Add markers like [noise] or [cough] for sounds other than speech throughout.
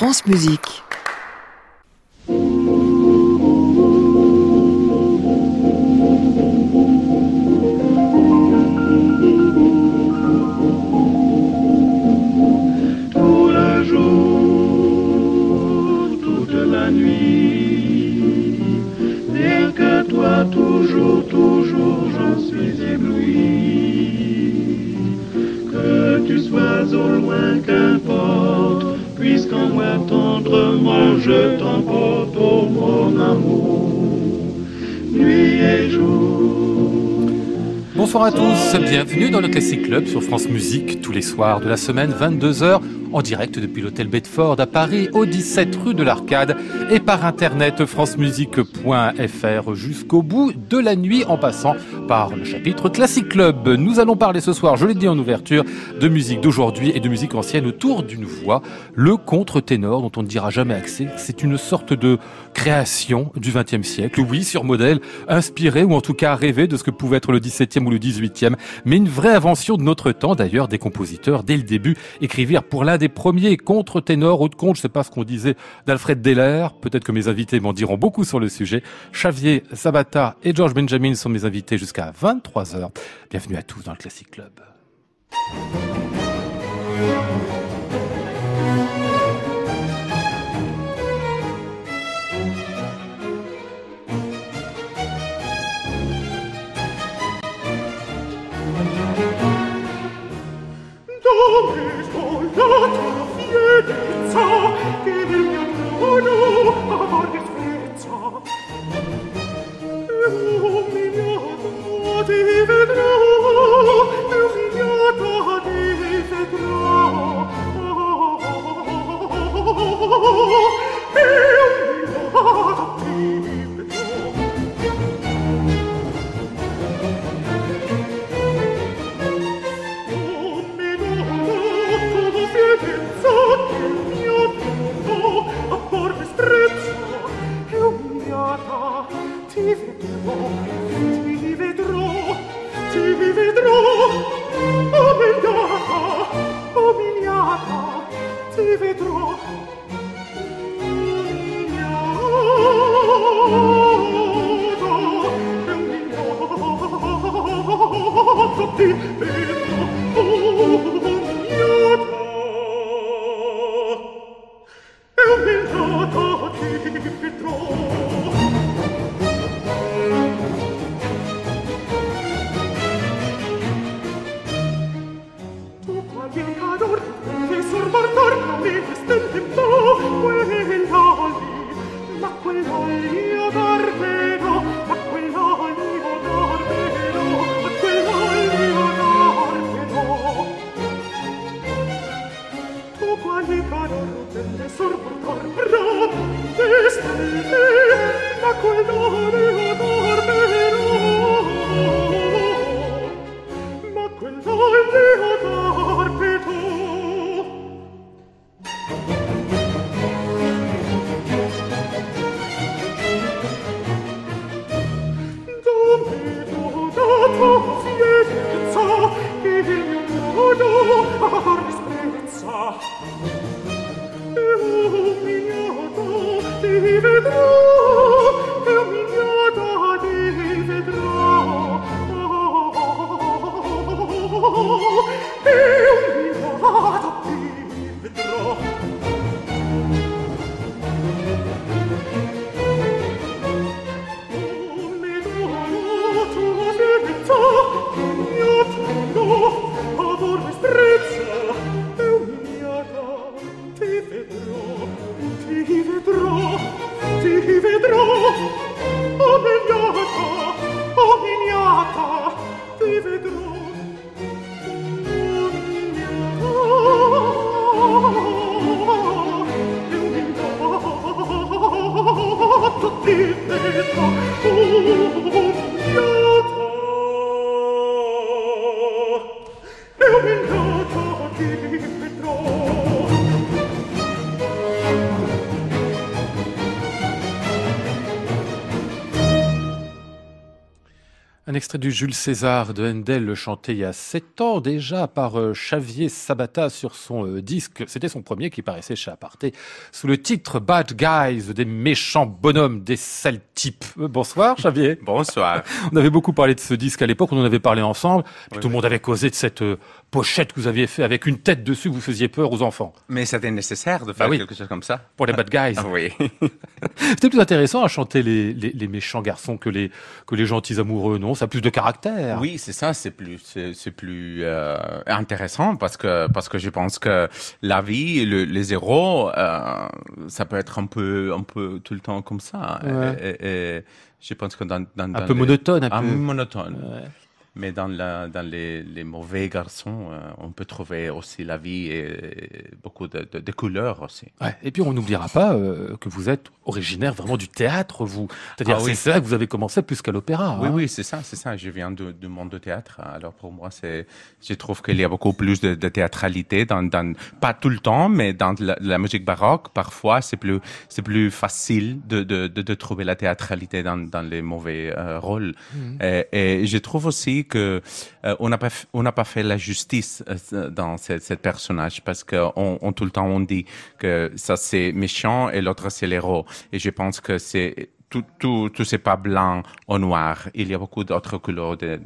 France Musique. Bonsoir à tous, bienvenue dans le Classic Club sur France Musique tous les soirs de la semaine 22h en direct depuis l'hôtel Bedford à Paris au 17 rue de l'Arcade et par internet francemusique.fr jusqu'au bout de la nuit en passant par le chapitre Classic Club. Nous allons parler ce soir, je l'ai dit en ouverture, de musique d'aujourd'hui et de musique ancienne autour d'une voix, le contre-ténor dont on ne dira jamais accès. C'est une sorte de création du XXe siècle, oui, sur modèle, inspiré ou en tout cas rêvé de ce que pouvait être le XVIIe ou le XVIIIe, mais une vraie invention de notre temps. D'ailleurs, des compositeurs, dès le début, écrivirent pour l'un des premiers contre-ténors ou de contre, je sais pas ce qu'on disait d'Alfred Deller. Peut-être que mes invités m'en diront beaucoup sur le sujet. Xavier Sabata et George Benjamin sont mes invités jusqu'à 23h. Bienvenue à tous dans le Classic Club. Oh, mio amore, Even though. Du Jules César de Handel chanté il y a sept ans déjà par euh, Xavier Sabata sur son euh, disque. C'était son premier qui paraissait chez Aparté sous le titre Bad Guys, des méchants bonhommes, des sales types. Euh, bonsoir Xavier. Bonsoir. [laughs] On avait beaucoup parlé de ce disque à l'époque, on en avait parlé ensemble. Puis tout le monde avait causé de cette pochette que vous aviez fait avec une tête dessus, vous faisiez peur aux enfants. Mais c'était nécessaire de faire bah quelque chose comme ça. Pour les bad guys. Ah oui. [laughs] c'était plus intéressant à chanter les, les, les, méchants garçons que les, que les gentils amoureux, non? Ça a plus de caractère. Oui, c'est ça, c'est plus, c'est plus euh, intéressant parce que, parce que je pense que la vie, le, les héros, euh, ça peut être un peu, un peu tout le temps comme ça. Et, et, je pense que dans, dans, un peu monotone, un, un peu monotone. Ouais. Mais dans, la, dans les, les, mauvais garçons, euh, on peut trouver aussi la vie et, beaucoup de, de, de, couleurs aussi. Ouais. Et puis on n'oubliera pas euh, que vous êtes originaire vraiment du théâtre, vous. C'est-à-dire ah, oui. c'est là que vous avez commencé plus qu'à l'opéra. Oui, hein. oui, c'est ça, c'est ça. Je viens du, du monde du théâtre. Alors pour moi, c'est, je trouve qu'il y a beaucoup plus de, de théâtralité dans, dans, pas tout le temps, mais dans la, la musique baroque, parfois c'est plus, c'est plus facile de, de, de, trouver la théâtralité dans, dans les mauvais euh, rôles. Mmh. Et, et je trouve aussi que euh, on n'a pas on n'a pas fait la justice euh, dans ce, personnage parce que on, tout le temps on dit que ça c'est méchant et l'autre c'est l'héros. Et je pense que c'est tout, tout, tout c'est pas blanc ou noir. Il y a beaucoup d'autres couleurs de,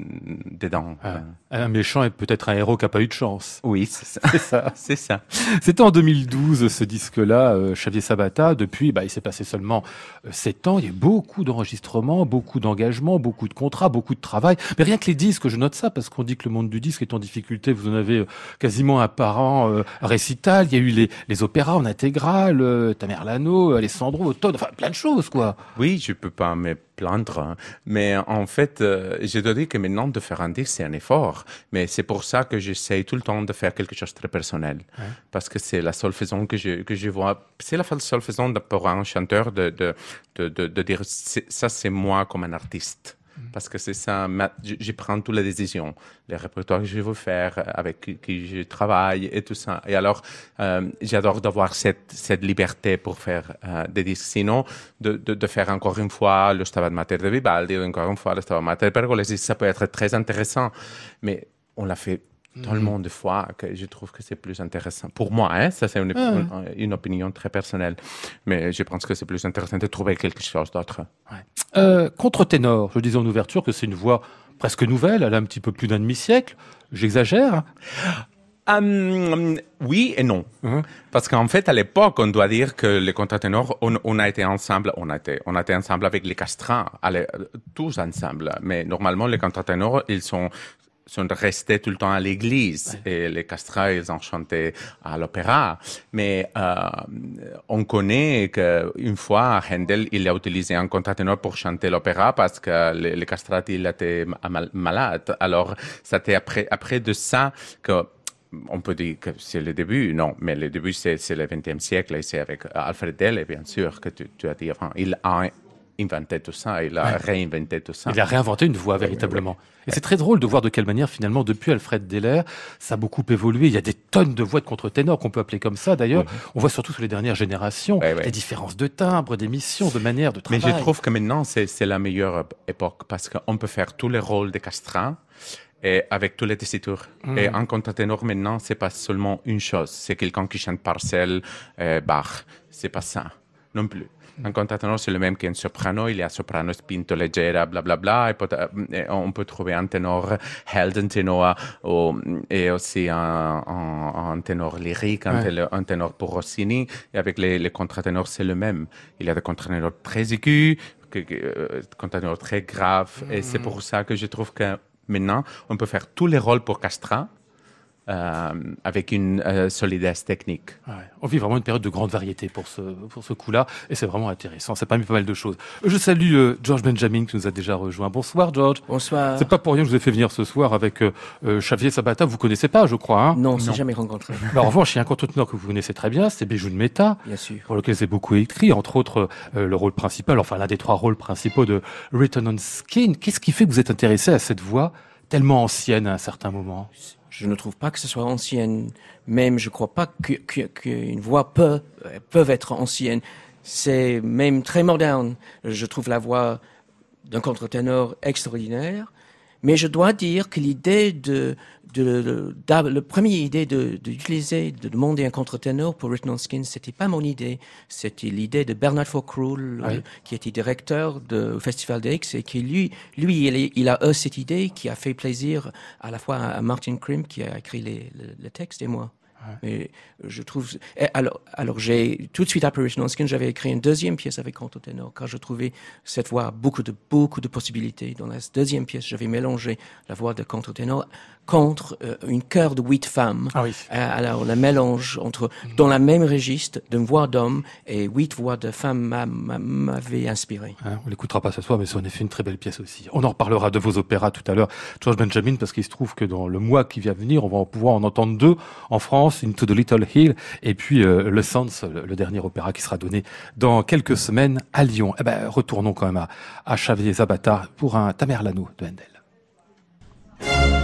dedans. Ah, un méchant est peut-être un héros qui a pas eu de chance. Oui, c'est ça. c'est ça. [laughs] C'était en 2012 ce disque-là, euh, Xavier Sabata. Depuis, bah, il s'est passé seulement euh, sept ans. Il y a beaucoup d'enregistrements, beaucoup d'engagements, beaucoup de contrats, beaucoup de travail. Mais rien que les disques, je note ça parce qu'on dit que le monde du disque est en difficulté. Vous en avez euh, quasiment un par an euh, récital. Il y a eu les, les opéras en intégrale, euh, Tamerlano, Alessandro, Automne, enfin plein de choses, quoi. Oui, je peux pas me plaindre, hein. mais en fait, euh, je dois dire que maintenant de faire un disque, c'est un effort. Mais c'est pour ça que j'essaie tout le temps de faire quelque chose de très personnel, ouais. parce que c'est la seule façon que je que je vois. C'est la seule façon pour un chanteur de de de, de, de dire ça, c'est moi comme un artiste. Parce que c'est ça, je, je, prends toutes les décisions, les répertoires que je veux faire, avec qui je travaille et tout ça. Et alors, euh, j'adore d'avoir cette, liberté pour faire euh, des disques. Sinon, de, faire encore une fois le Stabat Mater de Vivaldi, encore une fois le Stabat Mater de Pergolesi, ça peut être très intéressant. Mais on l'a fait tellement de fois que je trouve que c'est plus intéressant. Pour moi, hein, ça c'est une, Ah. une, une opinion très personnelle, mais je pense que c'est plus intéressant de trouver quelque chose d'autre. Ouais. Euh, contre-ténor, je disais en ouverture que c'est une voix presque nouvelle, elle a un petit peu plus d'un demi-siècle. J'exagère Um, oui et non. Uh-huh. Parce qu'en fait, à l'époque, on doit dire que les contre-ténors, on, on, a été ensemble, on a été, on a été ensemble avec les castrats, allez, tous ensemble. Mais normalement, les contre-ténors, ils sont sont restés tout le temps à l'église ouais. et les castrats ils ont chanté à l'opéra mais euh, on connaît qu'une fois Handel il a utilisé un contre-ténor pour chanter l'opéra parce que les, les castrats il était mal, malade alors c'était après après de ça que on peut dire que c'est le début, non, mais le début c'est le XXe siècle et c'est avec Alfred Delle, bien sûr, que tu, tu as dit, il a inventé tout ça, il a ouais. réinventé tout ça. Il a réinventé une voix véritablement. Et c'est très drôle de voir de quelle manière finalement depuis Alfred Deller, ça a beaucoup évolué. Il y a des tonnes de voix de contre-ténor qu'on peut appeler comme ça d'ailleurs. On voit surtout sur les dernières générations des différences de timbre, d'émission, de manière de travail. Mais je trouve que maintenant c'est la meilleure époque parce qu'on peut faire tous les rôles des castrats et avec tous les tessitures. Mmh. Et un contre-ténor maintenant, c'est pas seulement une chose. C'est quelqu'un qui chante Parcel, euh, Bach. C'est pas ça non plus. Un contre-ténor, c'est le même qu'un soprano. Il y a soprano spinto leggera, blablabla. Bla, bla, et on peut trouver un ténor heldenténor ou, et aussi un, un, un ténor lyrique, un, ouais. un, ténor pour Rossini. Et avec les, les c'est le même. Il y a des contre-ténors très aigus, euh, contre-ténors très graves. Et c'est pour ça que je trouve que maintenant, on peut faire tous les rôles pour Castra. Euh, avec une euh, solidesse technique. Ouais. On vit vraiment une période de grande variété pour ce, pour ce coup-là, et c'est vraiment intéressant. Ça permet pas mal de choses. Je salue euh, George Benjamin qui nous a déjà rejoint. Bonsoir George. Bonsoir. C'est pas pour rien que je vous ai fait venir ce soir avec euh, Xavier Sabata. Vous connaissez pas, je crois. Hein? Non, on s'est jamais rencontré. Mais [laughs] en revanche, il y a un contre-teneur que vous connaissez très bien, c'est Béjoun Meta, bien sûr. pour lequel c'est beaucoup écrit, entre autres le rôle principal, enfin l'un des trois rôles principaux de Written on Skin. Qu'est-ce qui fait que vous êtes intéressé à cette voix tellement ancienne à un certain moment? Je ne trouve pas que ce soit ancienne. Même, je ne crois pas qu'une que, voix peut, peuvent être ancienne. C'est même très moderne. Je trouve la voix d'un contre-ténor extraordinaire. Mais je dois dire que l'idée de, de, de, le première idée de d'utiliser, de, demander un contre-ténor pour Written on Skin, c'était pas mon idée. C'était l'idée de Bernard Faucroul, Oui. euh, qui était directeur du Festival d'Aix et qui lui, lui, il, a eu cette idée qui a fait plaisir à la fois à Martin Krim qui a écrit les, le, le texte et moi. Mais je trouve. et Alors, j'ai tout de suite après on Skin, j'avais écrit une deuxième pièce avec contre-ténor, car je trouvais cette voix beaucoup de beaucoup de possibilités. Dans la deuxième pièce, j'avais mélangé la voix de contre-ténor contre euh, une chœur de huit femmes. Ah oui. Euh, alors le mélange entre dans la même registre d'une voix d'homme et huit voix de femmes m'a- m'a- m'avait inspiré. Hein, on l'écoutera pas ce soir, mais c'est en effet une très belle pièce aussi. On en reparlera de vos opéras tout à l'heure, George Benjamin, parce qu'il se trouve que dans le mois qui vient venir, on va pouvoir en entendre deux en France, Into the Little Hill, et puis euh, Le Sens, le, le dernier opéra qui sera donné dans quelques semaines à Lyon. Eh ben, retournons quand même à, à Xavier Zabata pour un Tamerlano de Handel.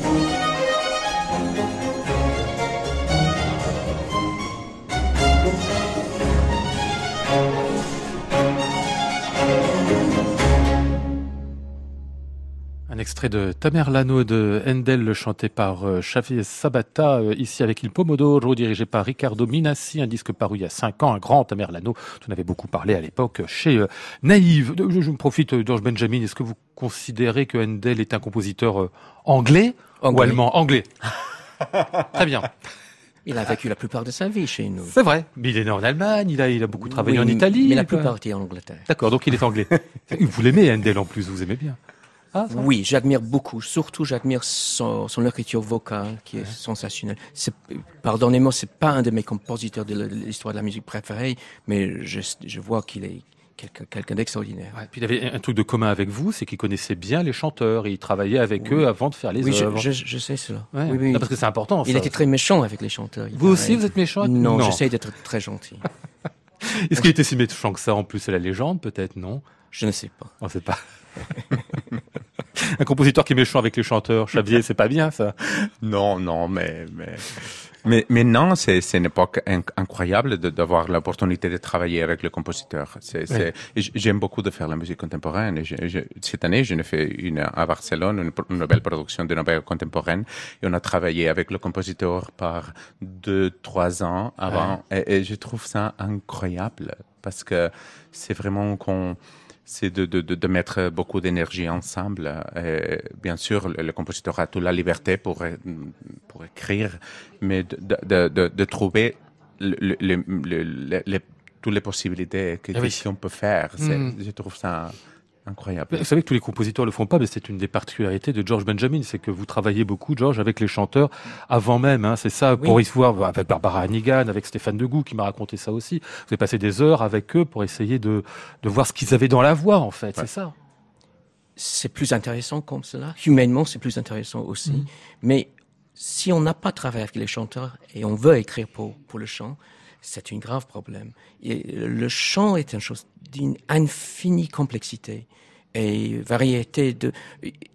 Thank you. Extrait de Tamerlano de Handel chanté par euh, Xavier Sabata, euh, ici avec Il Pomodoro, dirigé par Riccardo Minassi, un disque paru il y a cinq ans, un grand Tamerlano. Tu en avais beaucoup parlé à l'époque chez euh, Naïve. Je, je me profite, George Benjamin, est-ce que vous considérez que Handel est un compositeur anglais, ou allemand? Anglais. [laughs] Très bien. Il a vécu la plupart de sa vie chez nous. C'est vrai. Mais il est né en Allemagne, il a, il a beaucoup travaillé Oui, en Italie. Mais la plupart étaient en Angleterre. D'accord, donc il est anglais. [laughs] vous l'aimez, Handel, en plus, vous aimez bien. Ah, ça Oui, j'admire beaucoup. Surtout, j'admire son, son écriture vocale qui est sensationnelle. Pardonnez-moi, c'est pas un de mes compositeurs de l'histoire de la musique préférée, mais je, je vois qu'il est quelqu'un d'extraordinaire. Ouais, puis il avait un truc de commun avec vous, c'est qu'il connaissait bien les chanteurs et il travaillait avec eux avant de faire les Oui, je, œuvres. je, je sais cela. Ouais. Oui, oui. Parce que c'est important. Il ça. était très méchant avec les chanteurs. Vous aussi, vous êtes méchant avec- Non, Non. j'essaie d'être très gentil. [laughs] Est-ce qu'il était si méchant que ça en plus C'est la légende, peut-être, non? Je ne sais pas. On sait pas. [laughs] un compositeur qui est méchant avec les chanteurs, Xavier, c'est pas bien ça. Non, non, mais, mais, mais maintenant, c'est, c'est une époque inc- incroyable d'avoir l'opportunité de travailler avec le compositeur. J'aime beaucoup de faire la musique contemporaine. Et je- je- cette année, je ne fais une à Barcelone, une, une nouvelle production de nouvelle contemporaine. Et on a travaillé avec le compositeur par deux, trois ans avant. Et, et je trouve ça incroyable parce que c'est vraiment qu'on, c'est de, de, de, mettre beaucoup d'énergie ensemble. Et bien sûr, le, le compositeur a toute la liberté pour, euh, pour écrire, mais de, de, trouver le, le, toutes les possibilités que, Ah oui. qu'on peut faire. C'est- Mm. Je trouve ça incroyable. Vous savez que tous les compositeurs le font pas, mais c'est une des particularités de George Benjamin, c'est que vous travaillez beaucoup, George, avec les chanteurs avant même. Hein, c'est ça, pour Oui. y voir avec Barbara Hannigan, avec Stéphane Degout qui m'a raconté ça aussi. Vous avez passé des heures avec eux pour essayer de, de voir ce qu'ils avaient dans la voix, en fait. Ouais. C'est ça. c'est plus intéressant comme cela. Humainement, c'est plus intéressant aussi. Mm. Mais si on n'a pas travaillé avec les chanteurs et on veut écrire pour, pour le chant, c'est un grave problème. Et le chant est une chose d'une infinie complexité et variété de.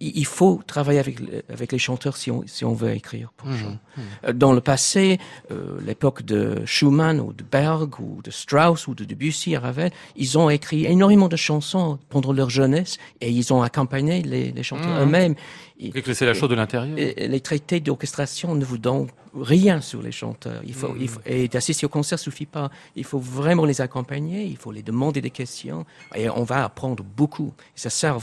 Il faut travailler avec, le- avec les chanteurs si on, si on veut écrire pour le chant. Euh, Dans le passé, euh, l'époque de Schumann ou de Berg ou de Strauss ou de Debussy Ravel, ils ont écrit énormément de chansons pendant leur jeunesse et ils ont accompagné les, les chanteurs eux-mêmes. Et- Et que c'est la chose de l'intérieur. les traités d'orchestration ne vous donnent rien sur les chanteurs. Il faut, il faut- et d'assister au concert suffit pas. Il faut vraiment les accompagner, il faut les demander des questions et on va apprendre beaucoup. Ça sert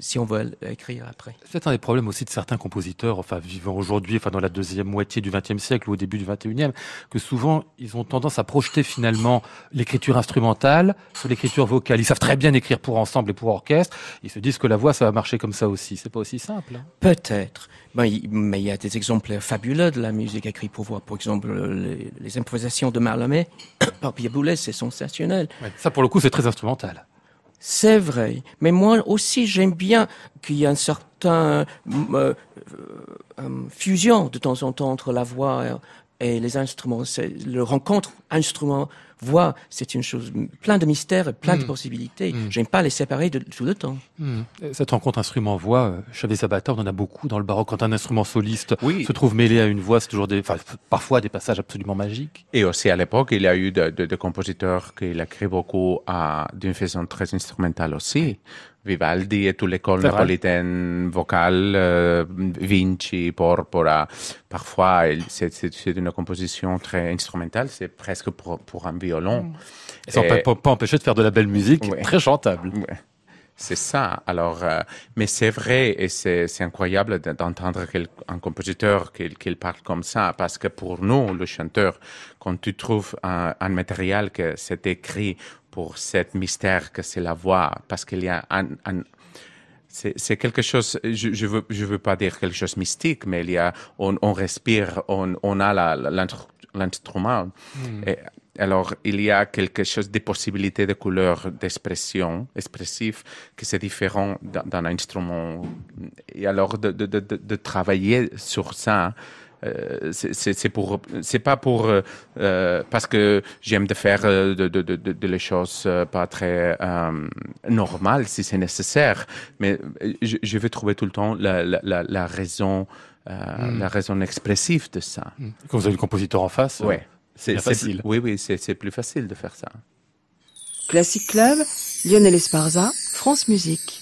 si on veut écrire après. C'est un des problèmes aussi de certains compositeurs, enfin vivant aujourd'hui, enfin dans la deuxième moitié du XXe siècle ou au début du XXIe, que souvent ils ont tendance à projeter finalement l'écriture instrumentale sur l'écriture vocale. Ils savent très bien écrire pour ensemble et pour orchestre. Ils se disent que la voix ça va marcher comme ça aussi. C'est pas aussi simple. hein. Peut-être. Ben, mais il y a des exemples fabuleux de la musique écrite pour voix. Par exemple, les, les improvisations de Mallarmé [coughs] par Pierre Boulez, c'est sensationnel. Ouais. Ça pour le coup c'est très instrumental. C'est vrai, mais moi aussi j'aime bien qu'il y ait un certain euh, euh, fusion de temps en temps entre la voix et les instruments. C'est le rencontre instrument-voix, c'est une chose plein de mystères et plein de possibilités. J'aime pas les séparer de tout le temps. Hmm. Cette rencontre instrument-voix, euh, Chavez Sabata, on en a beaucoup dans le baroque. Quand un instrument soliste Oui. se trouve mêlé à une voix, c'est toujours des, enfin, parfois des passages absolument magiques. Et aussi à l'époque, il y a eu de, de, de compositeurs qui écrit beaucoup à- d'une façon très instrumentale aussi. Vivaldi et toute l'école napolitaine vocale, euh, Vinci, Porpora. Parfois, c'est une composition très instrumentale, c'est presque pour, pour un violon. Et ça Et- peut pas, pas empêcher de faire de la belle musique, Ouais. très chantable. Ouais. C'est ça. Alors, euh, mais c'est vrai et c'est incroyable de- d'entendre un compositeur qu'il parle comme ça, parce que pour nous, le chanteur, quand tu trouves un, un matériel que c'est écrit pour cet mystère que c'est la voix, parce qu'il y a un, un c'est quelque chose, je, je veux, je veux pas dire quelque chose mystique, mais il y a, on, on respire, on, on a l'instrument. Et alors, il y a quelque chose de possibilités de couleurs, d'expression, expressif, que c'est différent d'un instrument. Et alors, de, de, de, travailler sur ça, euh, c'est- pour c'est pas pour euh, euh, parce que j'aime de faire euh, de, de, de, les choses pas très euh, normales si c'est nécessaire. Mais je, je veux trouver tout le temps la, la, raison euh, la raison expressive de ça. Quand vous avez le compositeur en face, ouais c'est facile. plus- oui oui c'est c'est plus facile de faire ça Classic Club, Lionel Esparza, France Musique.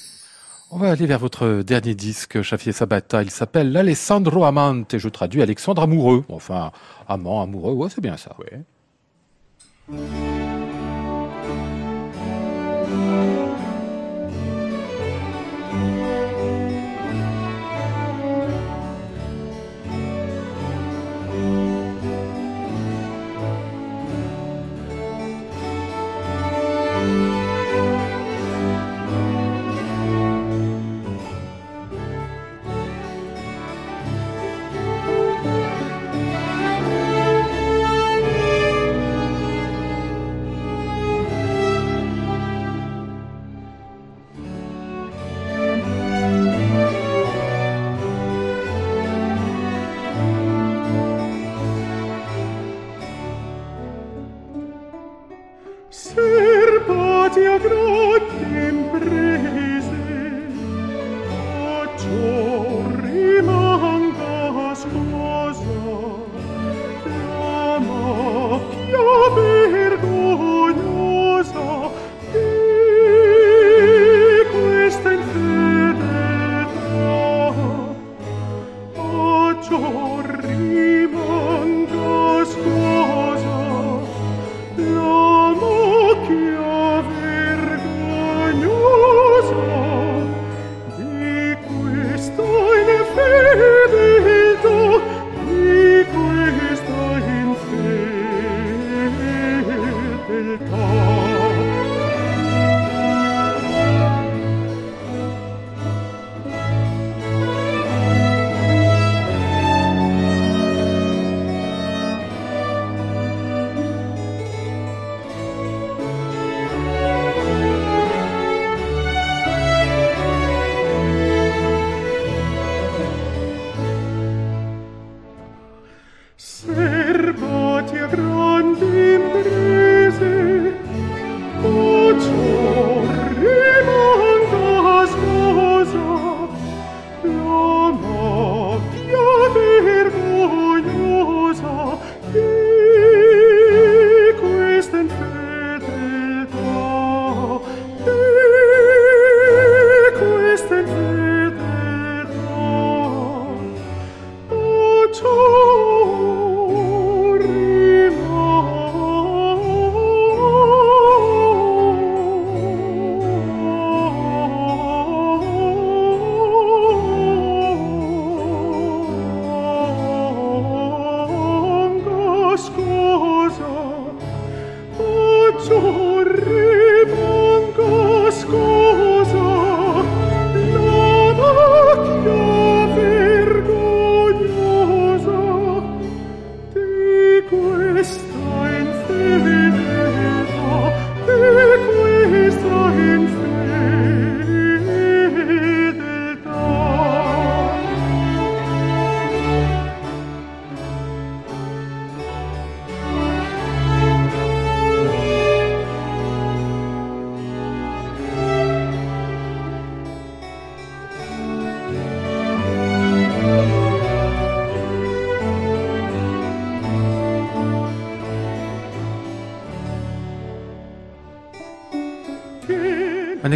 On va aller vers votre dernier disque, Xavier Sabata. Il s'appelle l'Alessandro Amante et je traduis Alexandre Amoureux. Enfin, amant, amoureux, ouais, c'est bien ça. Ouais.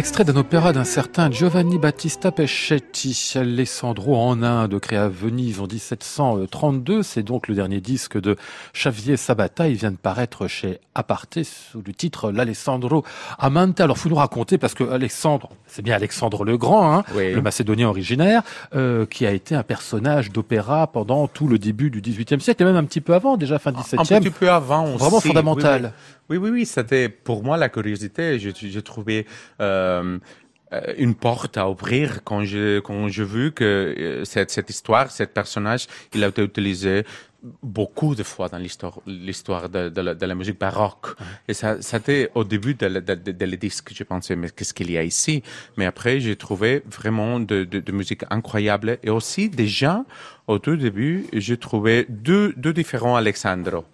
Extrait d'un opéra d'un certain Giovanni Battista Pescetti, Alessandro en Inde, créé à Venise en 1732. C'est donc le dernier disque de Xavier Sabata. Il vient de paraître chez Aparté sous le titre L'Alessandro Amante. Alors, faut nous raconter, parce que Alexandre, c'est bien Alexandre le Grand, hein, Oui. le Macédonien originaire, euh, qui a été un personnage d'opéra pendant tout le début du XVIIIe siècle, et même un petit peu avant, déjà fin Un 17e. petit peu avant aussi. Vraiment fondamental. Oui, oui, oui, oui, c'était pour moi la curiosité. Je- J'ai trouvé euh, euh, une porte à ouvrir quand je quand j'ai vu que euh, cette cette histoire, cet personnage, il a été utilisé beaucoup de fois dans l'histoire l'histoire de, de, la, de la musique baroque. Et ça c'était au début de, de, de, de le disque je pensais mais qu'est-ce qu'il y a ici? Mais après j'ai trouvé vraiment de, de, de musique incroyable. Et aussi déjà au tout début j'ai trouvé deux deux différents Alexandro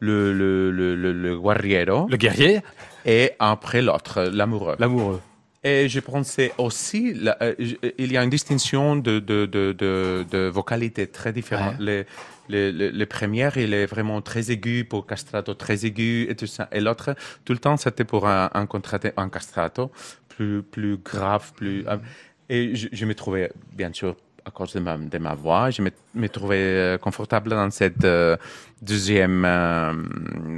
le le le le, le guerriero Le guerrier, et après l'autre l'amoureux l'amoureux. et je pensais aussi, euh, je- il y a une distinction de, de, de, de, de vocalité très différente. Les, les, les, les premières, il est vraiment très aigu pour castrato, très aigu et tout ça. Et l'autre, tout le temps, c'était pour un, un castrato, plus, plus grave, plus. euh, Et je, je me trouvais, bien sûr, à cause de ma, de ma voix, je me, me trouvais euh, confortable dans cette euh, deuxième euh,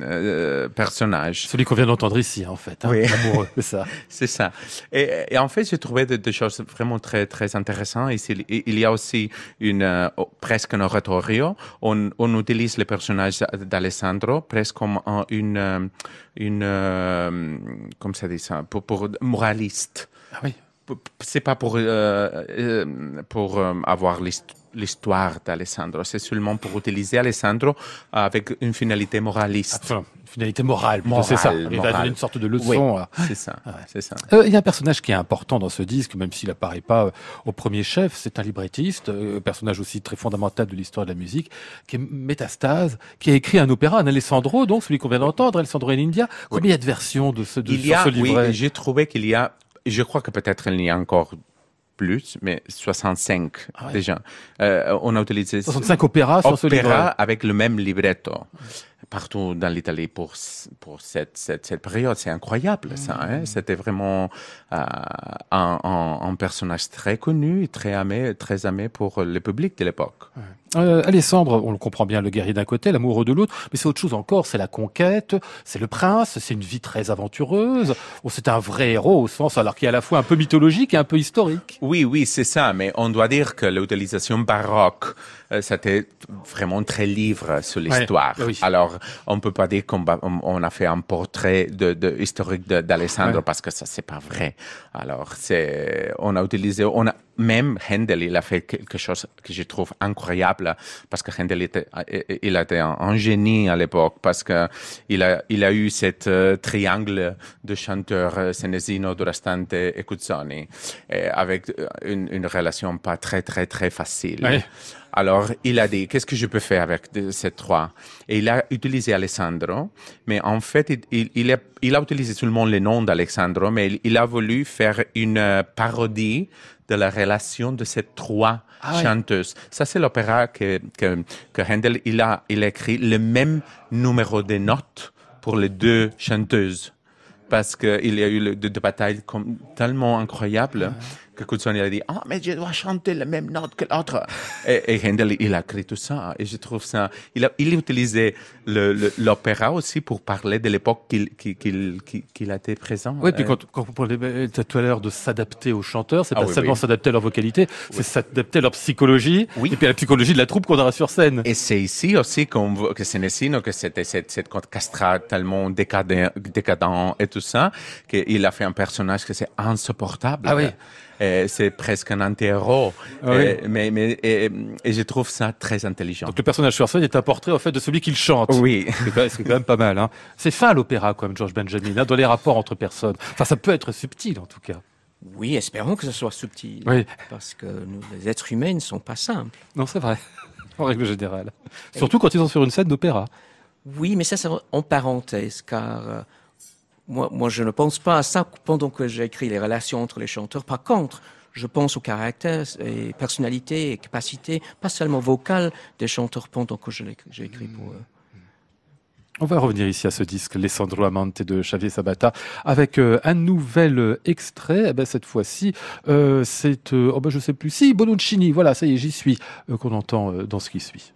euh, personnage. Celui qu'on vient d'entendre ici, en fait. hein, Oui. [laughs] L'amoureux, c'est ça. [laughs] C'est ça. Et, et en fait, j'ai trouvé des, choses vraiment très, très intéressantes. Ici, il y a aussi une, euh, oh, presque un oratorio. On, on utilise le personnage d'Alessandro presque comme un- une, une, euh, comme ça dit ça, pour, pour moraliste. Ah oui. C'est pas pour, euh, euh, pour euh, avoir l'hist- l'histoire d'Alessandro. C'est seulement pour utiliser Alessandro avec une finalité moraliste. Enfin, une finalité morale, plutôt, c'est ça. Morale, Il va morale. donner une sorte de Oui, leçon. c'est ça. Euh, Il y a un personnage qui est important dans ce disque, même s'il apparaît pas au premier chef, c'est un librettiste, personnage aussi très fondamental de l'histoire de la musique, qui est Métastase, qui a écrit un opéra, un Alessandro, donc celui qu'on vient d'entendre, Alessandro et l'India. Combien il y a de versions de ce, de, Il y sur a, ce oui, livret? j'ai trouvé qu'il y a, je crois que peut-être il y a encore plus, mais 65 Ah ouais. déjà. Euh, on a utilisé 65 opéras sur ce livret. avec le même libretto partout dans l'Italie pour, pour cette, cette, cette période. C'est incroyable, ça. Hein? C'était vraiment euh, un, un, un personnage très connu, et très aimé, très aimé pour le public de l'époque. Euh, Alessandre, on le comprend bien, le guerrier d'un côté, l'amoureux de l'autre, mais c'est autre chose encore, c'est la conquête, c'est le prince, c'est une vie très aventureuse, Oh, c'est un vrai héros au sens, alors qui est à la fois un peu mythologique et un peu historique. Oui, oui, c'est ça, mais on doit dire que l'utilisation baroque, euh, c'était vraiment très livre sur l'histoire. Ouais, oui. Alors, on peut pas dire qu'on on, a fait un portrait de, de historique d'Alessandro Ouais. parce que ça, c'est pas vrai. Alors, c'est, on a utilisé, on a, même Handel, il a fait quelque chose que je trouve incroyable parce que Handel était, il était un, un génie à l'époque parce que il a, il a eu cet euh, triangle de chanteurs euh, Senesino, Durastante et Cuzzoni et avec euh, une, une relation pas très très très facile. Ouais. Alors, il a dit, qu'est-ce que je peux faire avec de- ces trois? Et il a utilisé Alessandro, mais en fait, il, a, il a utilisé seulement le nom d'Alessandro, mais il, il a voulu faire une euh, parodie de la relation de ces trois Ah chanteuses. Ça, c'est l'opéra que, que, que Handel, il a, il a écrit le même numéro de notes pour les deux chanteuses. Parce qu'il y a eu le- de, de batailles tellement incroyables que Cuzzoni a dit Ah, mais je dois chanter la même note que l'autre. et, et Handel, il a écrit tout ça. Et je trouve ça. Il a, il le- l'opéra aussi pour parler de l'époque qu'il qu'il, qu'il, qu'il a été présent. Oui, puis Euh, quand, quand vous parlez tout à l'heure de s'adapter aux chanteurs, c'est Ah pas oui, seulement oui. s'adapter à leur vocalité, c'est s'adapter à leur psychologie, Oui. et puis à la psychologie de la troupe qu'on aura sur scène. Et c'est ici aussi qu'on que Senesino, que c'était cette, cette castra tellement décadent, décadent et tout ça, qu'il a fait un personnage que c'est insupportable. Ah oui. Et C'est presque un anti-héros. Ah oui. Et- Mais, mais, et, et je trouve ça très intelligent. Donc le personnage sur scène est un portrait en fait de celui qui le chante. Oui. [laughs] C'est quand, quand même pas mal. Hein. C'est fin l'opéra quand même, George Benjamin, hein, dans les rapports entre personnes. Enfin, ça peut être subtil en tout cas. Oui, espérons que ce soit subtil. Oui. Parce que nous, les êtres humains ne sont pas simples. Non, c'est vrai. [laughs] En règle générale. Surtout quand ils sont sur une scène d'opéra. Oui, mais ça, c'est en parenthèse, car euh, moi, moi, je ne pense pas à ça pendant que j'écris les relations entre les chanteurs. Par contre, je pense au caractère et personnalité et capacité, pas seulement vocale, des chanteurs pendant que je l'écris- j'écris pour eux. On va revenir ici à ce disque, Alessandro Amante de Xavier Sabata, avec euh, un nouvel euh, extrait. Eh ben, cette fois-ci, euh, c'est, euh, oh ben, je sais plus, si, Bononcini, voilà, ça y est, j'y suis, qu'on entend dans ce qui suit.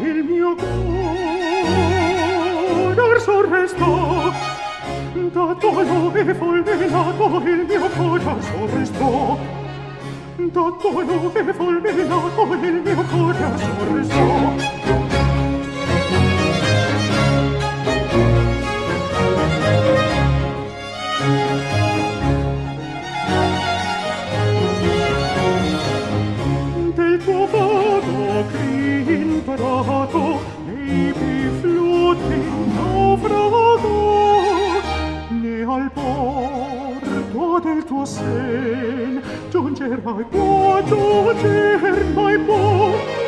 il mio cuor sorrestò da tono e fulminato il mio cuore sorrestò da tono e fulminato il mio cuore sorrestò naufrago, epi flute naufrago, ne al porto del tuo sen, giungerai po, giungerai po,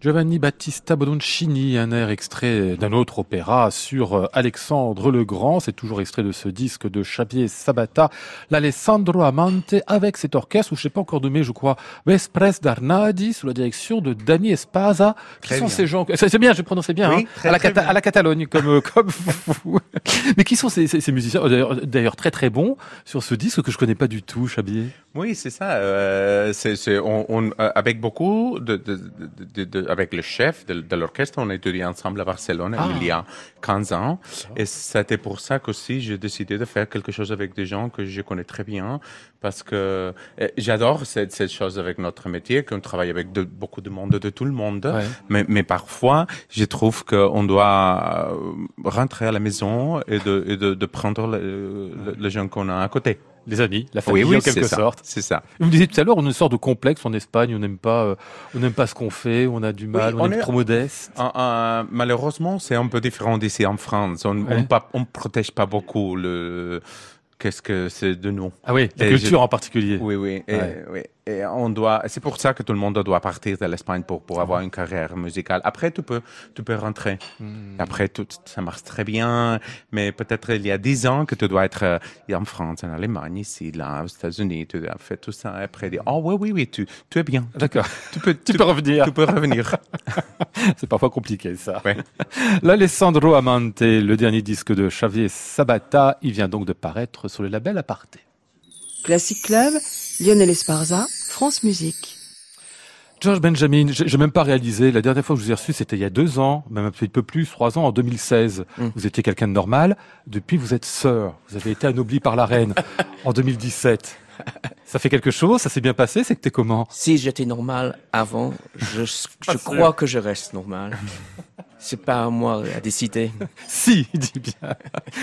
Giovanni Battista Bononcini, un air extrait d'un autre opéra sur euh, Alexandre le Grand. C'est toujours extrait de ce disque de Xavier Sabata, l'Alessandro Amante, avec cet orchestre, où je sais pas encore nommé, je crois, Vespres d'Arnadi, sous la direction de Dani Espasa. Qui Très sont bien. ces gens C'est bien, je prononçais bien, Oui, hein, très, à, la très Cata- bien. à la Catalogne, comme, euh, [laughs] comme vous. Mais qui sont ces, ces- ces musiciens D'ailleurs- D'ailleurs, très très bons sur ce disque que je connais pas du tout, Xavier? Oui, c'est ça. euh, c'est, c'est, on, on, euh, avec beaucoup de, de, de, de- de- avec le chef de, l'orchestre, on a étudié ensemble à Barcelone Ah. il y a 15 ans. Et c'était pour ça qu'aussi j'ai décidé de faire quelque chose avec des gens que je connais très bien parce que j'adore cette, cette chose avec notre métier, qu'on travaille avec de, beaucoup de monde, de tout le monde. Ouais. Mais, mais parfois, je trouve qu'on doit euh, rentrer à la maison et de, et de, de prendre le, le, les gens qu'on a à côté. Les amis, la famille Oui, oui, en quelque ça. sorte. C'est ça. Vous me disiez tout à l'heure, on a une sorte de complexe en Espagne, on n'aime pas, euh, on n'aime pas ce qu'on fait, on a du mal, Oui, on, on est, trop modeste. Malheureusement, c'est un peu différent d'ici en France. On Ouais. on protège pas beaucoup le. Qu'est-ce que c'est de nous? Ah oui, la culture je- en particulier. Oui, oui. Et, Ouais. oui. Et on doit. C'est pour ça que tout le monde doit partir de l'Espagne pour pour avoir une carrière musicale. Après, tu peux tu peux rentrer. Hmm. Après, tout ça marche très bien. Mais peut-être il y a dix ans que tu dois être euh, en France, en Allemagne, ici, là, aux États-Unis. Tu as fait tout ça. Après, dire oh oui, oui, oui, tu tu es bien. D'accord. Tu peux [laughs] Tu peux revenir. Tu peux revenir. [laughs] C'est parfois compliqué ça. Ouais. [laughs] L'Alessandro Amante, le dernier disque de Xavier Sabata, il vient donc de paraître sur le label Aparté. Classic Club, Lionel Esparza, France Musique. George Benjamin, j'ai même pas réalisé. La dernière fois que je vous ai reçu, c'était il y a deux ans, même un petit peu plus, trois ans, en 2016. Mm. Vous étiez quelqu'un de normal. Depuis, vous êtes sœur. Vous avez été anobli par la reine [laughs] en 2017. Ça fait quelque chose? Ça s'est bien passé? C'est que t'es comment? Si j'étais normal avant, je, je crois que je reste normal. [laughs] C'est pas à moi à décider. [laughs] Si, il dit bien.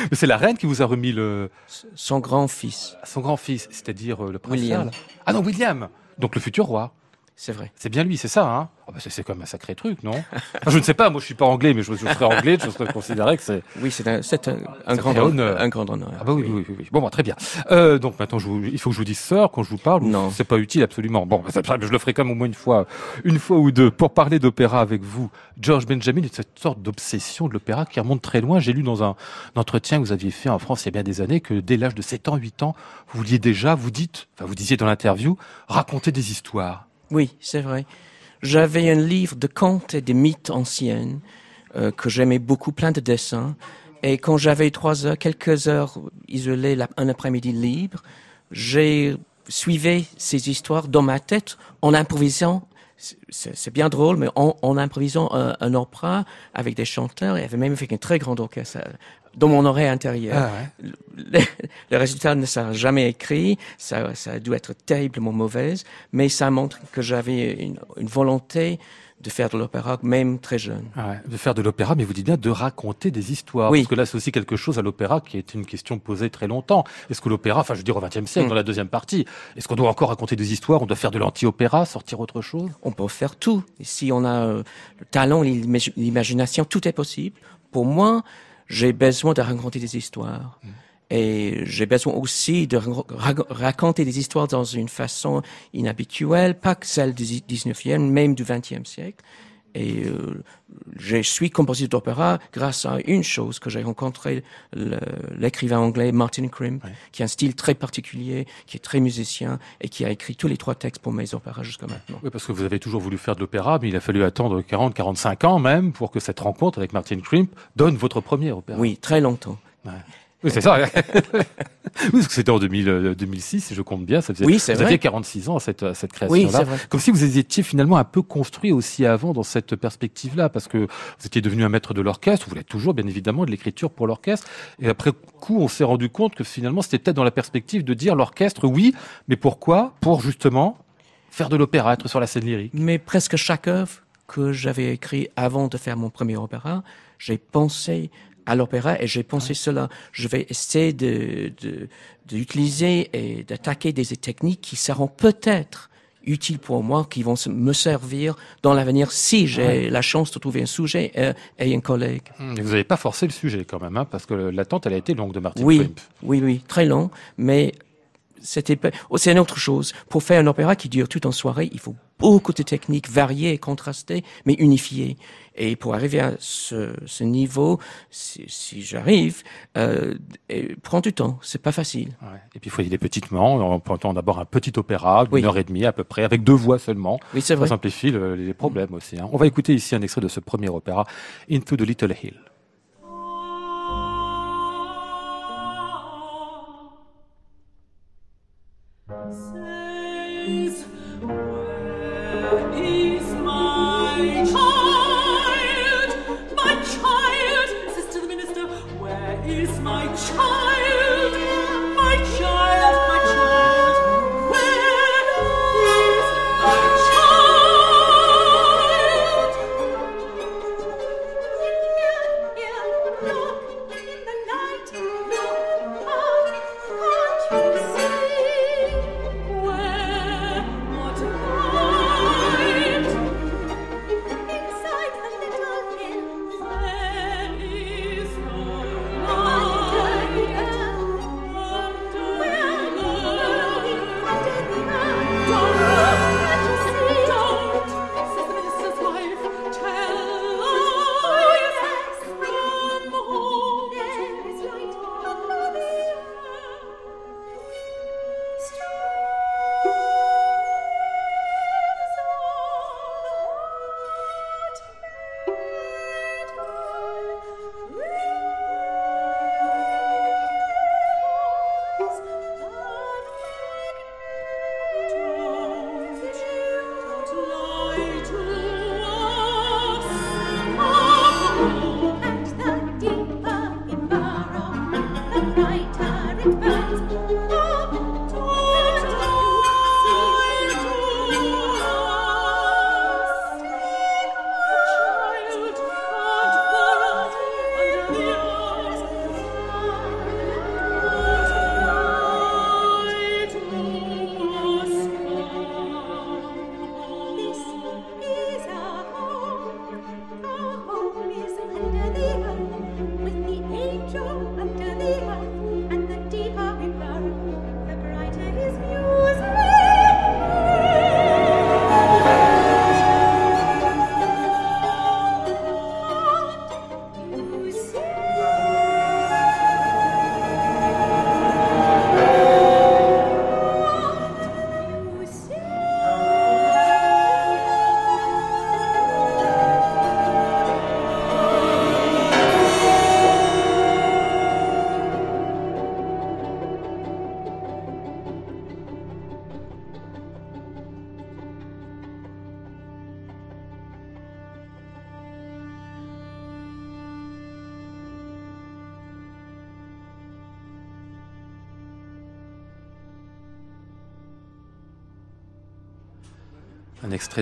Mais c'est la reine qui vous a remis le Son grand-fils. son grand-fils, c'est-à-dire euh, le prince William. Charles. Ah non, William. Donc le futur roi. C'est vrai. C'est bien lui, c'est ça, hein oh bah c'est, quand même un sacré truc, non? Je ne sais pas, moi je suis pas anglais, mais je, je serais anglais, je serais considéré que c'est... Oui, c'est un, un, un grand honneur. un grand honneur. Ah bah oui, oui, oui, oui. Bon, bah, très bien. Euh, donc maintenant, je vous- il faut que je vous dise sœur quand je vous parle. Non. C'est pas utile, absolument. Bon, bah, ça- je le ferai quand même au moins une fois, une fois ou deux. Pour parler d'opéra avec vous, George Benjamin cette sorte d'obsession de l'opéra qui remonte très loin. J'ai lu dans un, un entretien que vous aviez fait en France il y a bien des années que dès l'âge de 7 ans, 8 ans, vous vouliez déjà, vous dites, enfin, vous disiez dans l'interview, raconter des histoires. Oui, c'est vrai. J'avais un livre de contes et de mythes anciennes euh, que j'aimais beaucoup, plein de dessins. Et quand j'avais trois heures, quelques heures isolées, un après-midi libre, j'ai suivi ces histoires dans ma tête en improvisant. C'est bien drôle, mais en, improvisant un, un opéra avec des chanteurs et même avec un très grand orchestre dans mon oreille intérieure ouais. le, le résultat ne s'est jamais écrit, ça, ça a dû être terriblement mauvaise, mais ça montre que j'avais une, une volonté de faire de l'opéra, même très jeune. Ah ouais, de faire de l'opéra, mais vous dites bien de raconter des histoires. Oui. Parce que là, c'est aussi quelque chose à l'opéra qui est une question posée très longtemps. Est-ce que l'opéra, enfin, je veux dire au XXe siècle, Mm. dans la deuxième partie, est-ce qu'on doit encore raconter des histoires On doit faire de l'anti-opéra, sortir autre chose? On peut faire tout. Si on a euh, le talent l'imagination, tout est possible. Pour moi, j'ai besoin de raconter des histoires. Et j'ai besoin aussi de ra- ra- raconter des histoires dans une façon inhabituelle, pas que celle du 19e, même du 20e siècle. Et euh, je suis compositeur d'opéra grâce à une chose que j'ai rencontré, l'écrivain anglais Martin Krim, qui a un style très particulier, qui est très musicien et qui a écrit tous les trois textes pour mes opéras jusqu'à maintenant. Oui, parce que vous avez toujours voulu faire de l'opéra, mais il a fallu attendre 40, 45 ans même pour que cette rencontre avec Martin Krimp donne votre premier opéra. Oui, très longtemps. Oui, c'est ça. [laughs] oui, parce que c'était en 2000, euh, 2006, si je compte bien. Ça faisait, Oui, c'est vous vrai. aviez 46 ans à cette, à cette Oui, création-là. c'est vrai. Comme si vous étiez finalement un peu construit aussi avant dans cette perspective-là, parce que vous étiez devenu un maître de l'orchestre, vous l'êtes toujours, bien évidemment, de l'écriture pour l'orchestre. Et après coup, on s'est rendu compte que finalement, c'était peut-être dans la perspective de dire l'orchestre, oui, mais pourquoi? Pour justement faire de l'opéra, être sur la scène lyrique. Mais presque chaque œuvre que j'avais écrit avant de faire mon premier opéra, j'ai pensé à l'opéra et j'ai pensé cela. Je vais essayer de, de, d'utiliser et d'attaquer des techniques qui seront peut-être utiles pour moi, qui vont se- me servir dans l'avenir si j'ai la chance de trouver un sujet et, et un collègue. Mais vous n'avez pas forcé le sujet quand même, hein, parce que l'attente, elle a été longue de Martin Oui, oui, oui, très long, mais c'était oh, c'est une autre chose. Pour faire un opéra qui dure toute une soirée, il faut beaucoup de techniques variées et contrastées, mais unifiées. Et pour arriver à ce, ce niveau, si, si j'arrive, euh, prend du temps. C'est pas facile. Ouais. Et puis il faut y aller petitement, en prenant d'abord un petit opéra d'une Oui. heure et demie à peu près, avec deux voix seulement. Oui, c'est Ça vrai. simplifie le- les problèmes aussi. hein. On va écouter ici un extrait de ce premier opéra, Into the Little Hill. friends.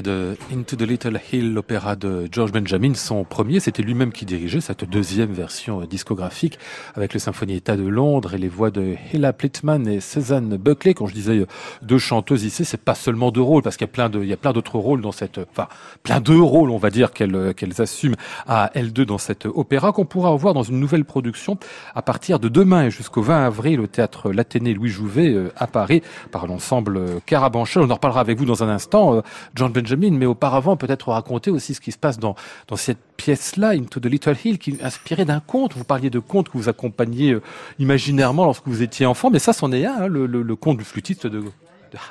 De Into the Little Hill, l'opéra de George Benjamin, son premier, c'était lui-même qui dirigeait cette deuxième version discographique avec le Symphonie-État de Londres et les voix de Hilla Plittman et Suzanne Buckley. Quand je disais deux chanteuses ici, c'est pas seulement deux rôles parce qu'il y a plein de, il y a plein d'autres rôles dans cette, enfin, plein de rôles, on va dire qu'elles, qu'elles assument à L2 dans cette opéra qu'on pourra revoir dans une nouvelle production à partir de demain et jusqu'au 20 avril au théâtre l'Athénée Louis Jouvet euh, à Paris par l'ensemble Carabanchel. On en reparlera avec vous dans un instant. Euh, John Benjamin, mais auparavant peut-être raconter aussi ce qui se passe dans, dans cette pièce-là, Into the Little Hill, qui est inspirée d'un conte. Vous parliez de contes que vous accompagniez euh, imaginairement lorsque vous étiez enfant, mais ça, c'en est un, hein, le, le, conte du flûtiste de, de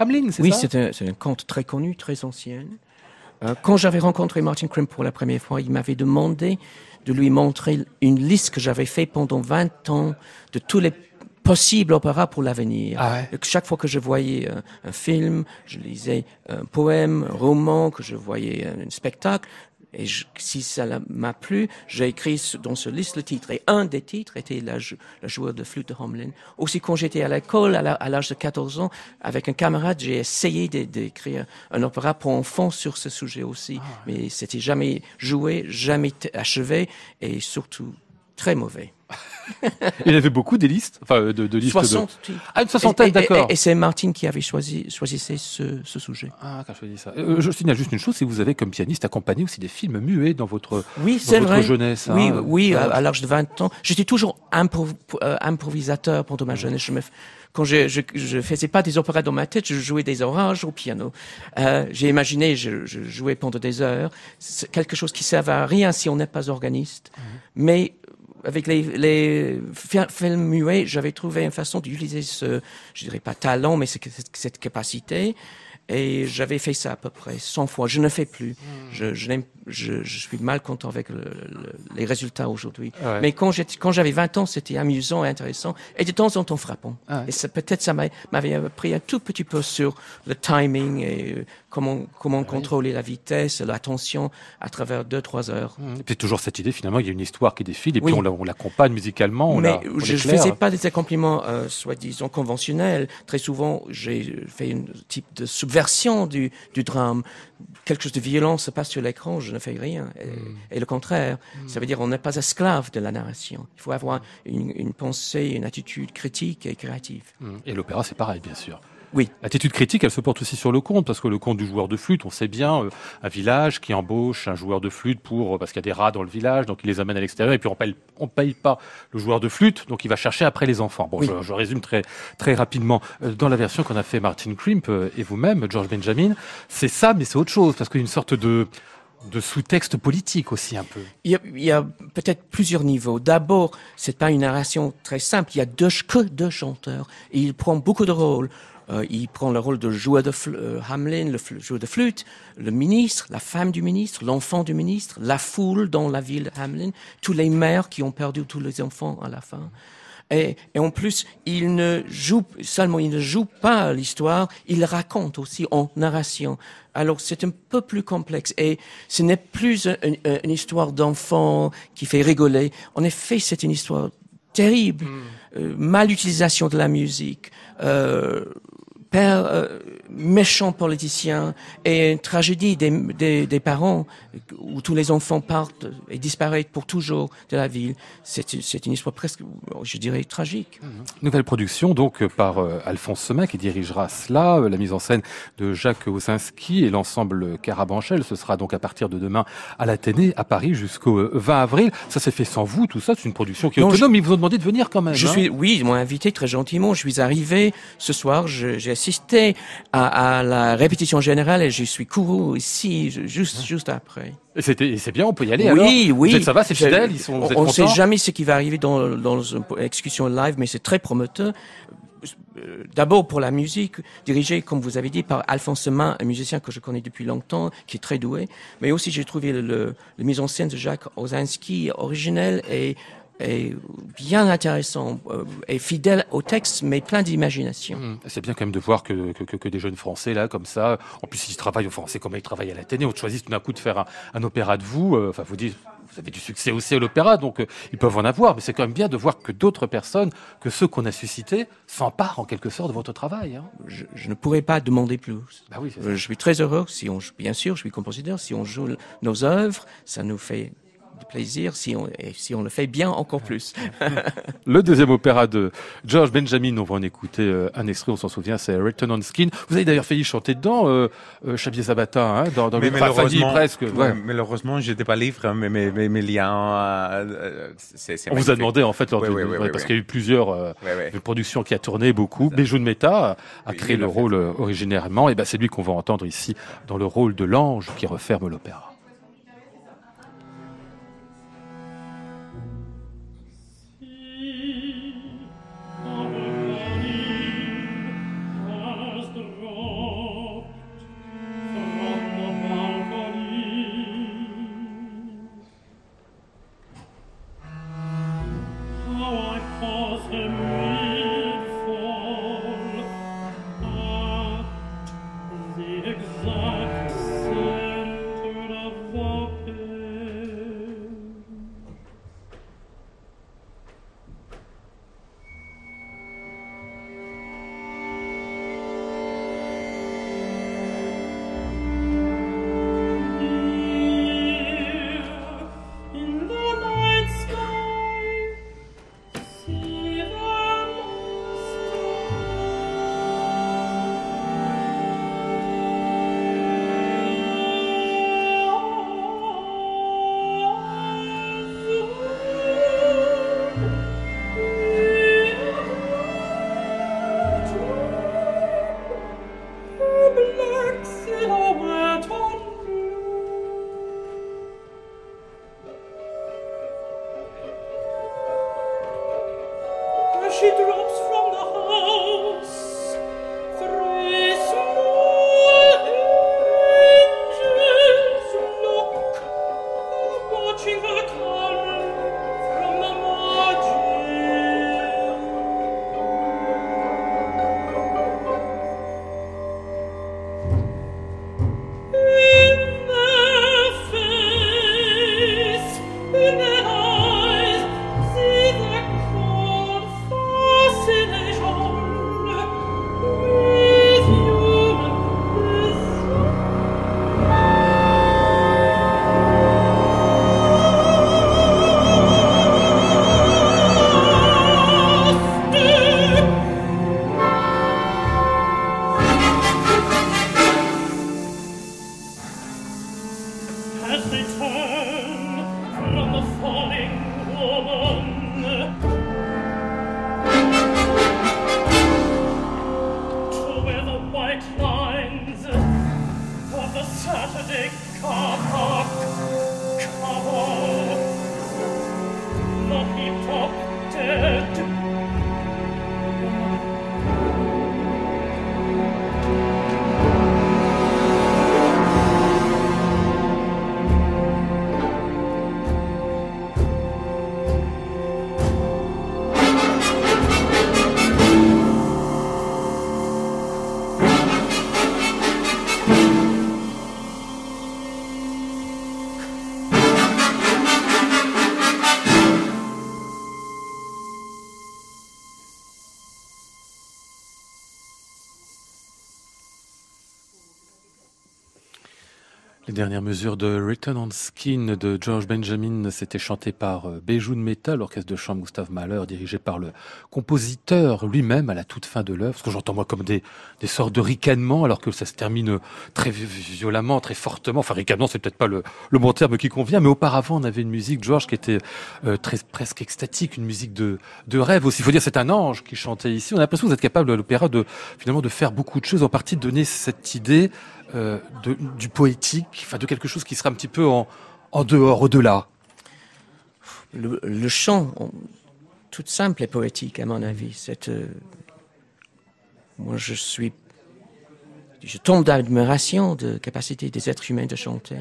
Hamlin, c'est oui, ça? Oui, c'est un, un, conte très connu, très ancien. Euh, quand j'avais rencontré Martin Krim pour la première fois, il m'avait demandé de lui montrer une liste que j'avais fait pendant 20 ans de tous les possible opéra pour l'avenir. Ah ouais. Chaque fois que je voyais un, un, film, je lisais un poème, un roman, que je voyais un, un spectacle, et je, si ça m'a plu, j'ai écrit dans ce liste le titre. Et un des titres était la, la joueur de flûte de Homlin. Aussi, quand j'étais à l'école, à l'âge de 14 ans, avec un camarade, j'ai essayé d'écrire un opéra pour enfants sur ce sujet aussi. Ah ouais. Mais c'était jamais joué, jamais achevé, et surtout très mauvais. [laughs] Il y avait beaucoup des listes, enfin de, de listes 60, de... Ah, une soixantaine, d'accord. Et, et, et c'est Martine qui avait choisi, ce, ce sujet. Ah, quand je dis ça. Euh, je signale juste une chose, c'est que vous avez comme pianiste accompagné aussi des films muets dans votre, oui, dans votre vrai. jeunesse. Oui, hein. oui, à, à l'âge de 20 ans. J'étais toujours euh, improvisateur pendant ma jeunesse. Je me, quand je, je, je faisais pas des opéras dans ma tête, je jouais des orages au piano. Euh, J'ai imaginé, je, je, jouais pendant des heures. C'est quelque chose qui sert à rien si on n'est pas organiste. Mm -hmm. Mais avec les, les films muets, j'avais trouvé une façon d'utiliser ce, je dirais pas talent, mais cette, cette capacité. Et j'avais fait ça à peu près 100 fois. Je ne fais plus. Mmh. Je, je, je, je, suis mal content avec le, le, les résultats aujourd'hui. Ouais. Mais quand j'avais 20 ans, c'était amusant et intéressant. Et de temps en temps frappant. Ah ouais. Et peut-être ça m'avait appris un tout petit peu sur le timing et euh, comment, comment ouais. contrôler la vitesse, l'attention à travers deux, trois heures. Mmh. Et puis toujours cette idée, finalement, il y a une histoire qui défile et oui. puis on l'accompagne musicalement. On Mais je ne faisais pas des accompagnements, euh, soi-disant, conventionnels. Très souvent, j'ai fait un type de subversion du, du drame. Quelque chose de violent se passe sur l'écran, je ne fais rien. Et, Mm. et le contraire. Hmm. Ça veut dire on n'est pas esclave de la narration. Il faut avoir une, une pensée, une attitude critique et créative. Mm. Et l'opéra, c'est pareil, bien sûr. Oui. L'attitude critique, elle se porte aussi sur le conte, parce que le conte du joueur de flûte, on sait bien, euh, un village qui embauche un joueur de flûte pour, euh, parce qu'il y a des rats dans le village, donc il les amène à l'extérieur, et puis on paye, on paye pas le joueur de flûte, donc il va chercher après les enfants. Bon, oui. je, je, résume très, très rapidement. Euh, dans la version qu'on a fait Martin Crimp et vous-même, George Benjamin, c'est ça, mais c'est autre chose, parce qu'il y a une sorte de, de sous-texte politique aussi un peu. Il y a, il y a peut-être plusieurs niveaux. D'abord, c'est pas une narration très simple. Il y a deux, que deux chanteurs. Et il prend beaucoup de rôles. Euh, il prend le rôle de joueur de euh, Hamlin, le joueur de flûte, le ministre, la femme du ministre, l'enfant du ministre, la foule dans la ville de Hamlin, tous les mères qui ont perdu tous les enfants à la fin. Et, et, en plus, il ne joue seulement, il ne joue pas l'histoire, il raconte aussi en narration. Alors c'est un peu plus complexe et ce n'est plus une, une histoire d'enfant qui fait rigoler. En effet, c'est une histoire terrible, mm. euh, mal utilisation de la musique. Euh, père euh, méchant politicien et une tragédie des, des, des, parents où tous les enfants partent et disparaissent pour toujours de la ville. C'est une histoire presque, je dirais, tragique. Mmh. Nouvelle production donc par euh, Alphonse Semin qui dirigera cela, euh, la mise en scène de Jacques Osinski et l'ensemble Carabanchel. Ce sera donc à partir de demain à l'Athénée à Paris jusqu'au 20 avril. Ça s'est fait sans vous, tout ça. C'est une production qui est non, autonome. Je... Ils vous ont demandé de venir quand même. Je hein suis, oui, ils m'ont invité très gentiment. Je suis arrivé ce soir. J'ai assisté à, à, la répétition générale et je suis couru ici juste, Mmh. juste après. C'est bien, on peut y aller oui, alors Oui. Ça va, c'est fidèle, ils sont. On ne sait jamais ce qui va arriver dans, dans une exécution live, mais c'est très prometteur. D'abord pour la musique, dirigée, comme vous avez dit, par Alphonse Semin, un musicien que je connais depuis longtemps, qui est très doué. Mais aussi, j'ai trouvé le, le, le, mise en scène de Jacques Ozinski originel et est bien intéressant euh, et fidèle au texte, mais plein d'imagination. Mmh. C'est bien quand même de voir que, que, que, des jeunes Français là, comme ça, en plus ils travaillent, enfin, on sait comment ils travaillent à l'Athénée, on choisit tout d'un coup de faire un, un, opéra de vous. Euh, enfin, vous dites, vous avez du succès aussi à l'opéra, donc euh, ils peuvent en avoir, mais c'est quand même bien de voir que d'autres personnes, que ceux qu'on a suscités, s'emparent en quelque sorte de votre travail. Hein. Je, je ne pourrais pas demander plus. Bah oui, Je suis très heureux si on, bien sûr, je suis compositeur. Si on joue nos œuvres, ça nous fait du plaisir. Si on, et si on le fait bien, encore plus. [laughs] Le deuxième opéra de George Benjamin, on va en écouter euh, un extrait, on s'en souvient, c'est Return on Skin. Vous avez d'ailleurs failli chanter dedans, euh, euh, Xavier Zabata, hein, dans, dans Mais le malheureusement, presque. ouais, malheureusement, j'étais pas libre, hein, mais mes, mes, mes liens, euh, euh, c'est, c'est On vous a demandé en fait, lors Ouais, de- ouais, ouais, ouais, parce qu'il y a eu plusieurs euh, Ouais, ouais. une production qui a tourné beaucoup. Béjou de Meta a Oui, créé le rôle originairement, et ben c'est lui qu'on va entendre ici dans le rôle de l'ange qui referme l'opéra. Les dernières mesures de Return on Skin de George Benjamin, c'était chanté par euh, Béjou de l'orchestre de chambre Gustave Mahler, dirigé par le compositeur lui-même à la toute fin de l'œuvre. Ce que j'entends moi comme des, des sortes de ricanements, alors que ça se termine très vi- violemment, très fortement. Enfin, ricanement, c'est peut-être pas le, le bon terme qui convient, mais auparavant, on avait une musique, George, qui était euh, très, presque extatique, une musique de, de rêve aussi. Il faut dire, c'est un ange qui chantait ici. On a l'impression que vous êtes capable à l'opéra de, finalement, de faire beaucoup de choses, en partie de donner cette idée euh, du poétique, enfin de quelque chose qui sera un petit peu en, dehors, au-delà. Le, le chant, on- tout simple et poétique, à mon avis. C'est, euh, moi, je suis, je tombe d'admiration de capacité des êtres humains de chanter.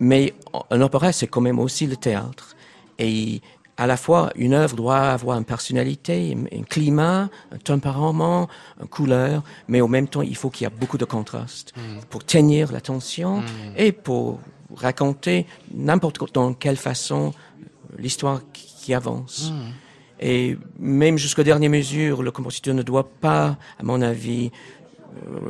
Mais un opéra, c'est quand même aussi le théâtre. Et à la fois, une œuvre doit avoir une personnalité, un, climat, un tempérament, une couleur, mais en même temps, il faut qu'il y ait beaucoup de contraste pour tenir l'attention et pour raconter n'importe dans quelle façon l'histoire qui avance. Et même jusqu'aux dernières mesures, le compositeur ne doit pas, à mon avis,